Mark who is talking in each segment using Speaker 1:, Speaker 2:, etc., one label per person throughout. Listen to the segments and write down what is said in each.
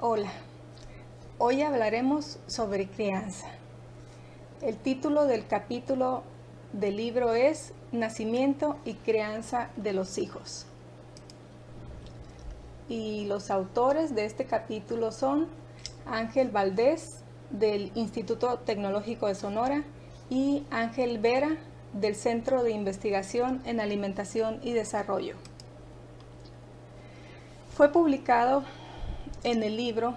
Speaker 1: Hola, hoy hablaremos sobre crianza. El título del capítulo del libro es Nacimiento y crianza de los hijos. Y los autores de este capítulo son Ángel Valdés del Instituto Tecnológico de Sonora y Ángel Vera del Centro de Investigación en Alimentación y Desarrollo. Fue publicado en el libro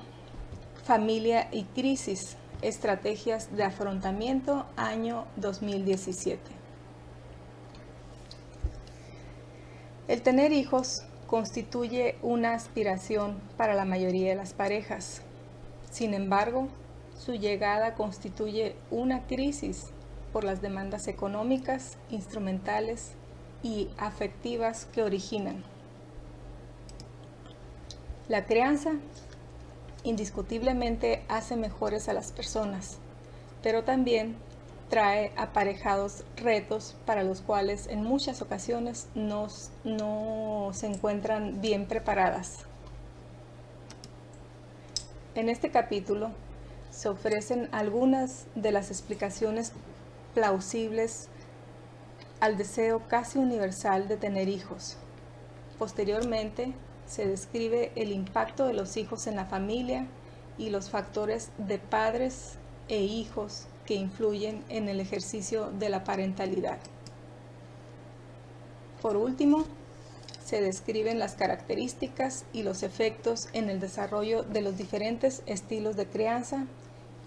Speaker 1: Familia y Crisis, Estrategias de Afrontamiento, año 2017. El tener hijos constituye una aspiración para la mayoría de las parejas. Sin embargo, su llegada constituye una crisis por las demandas económicas, instrumentales y afectivas que originan. La crianza indiscutiblemente hace mejores a las personas, pero también trae aparejados retos para los cuales en muchas ocasiones no se encuentran bien preparadas. En este capítulo se ofrecen algunas de las explicaciones plausibles al deseo casi universal de tener hijos. Posteriormente, se describe el impacto de los hijos en la familia y los factores de padres e hijos que influyen en el ejercicio de la parentalidad. Por último, se describen las características y los efectos en el desarrollo de los diferentes estilos de crianza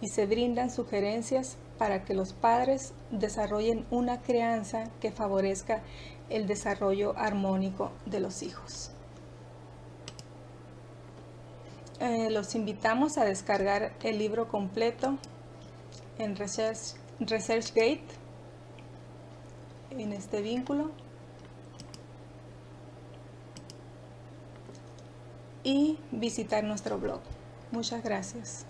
Speaker 1: y se brindan sugerencias para que los padres desarrollen una crianza que favorezca el desarrollo armónico de los hijos. Eh, los invitamos a descargar el libro completo en Research, ResearchGate, en este vínculo. Y visitar nuestro blog. Muchas gracias.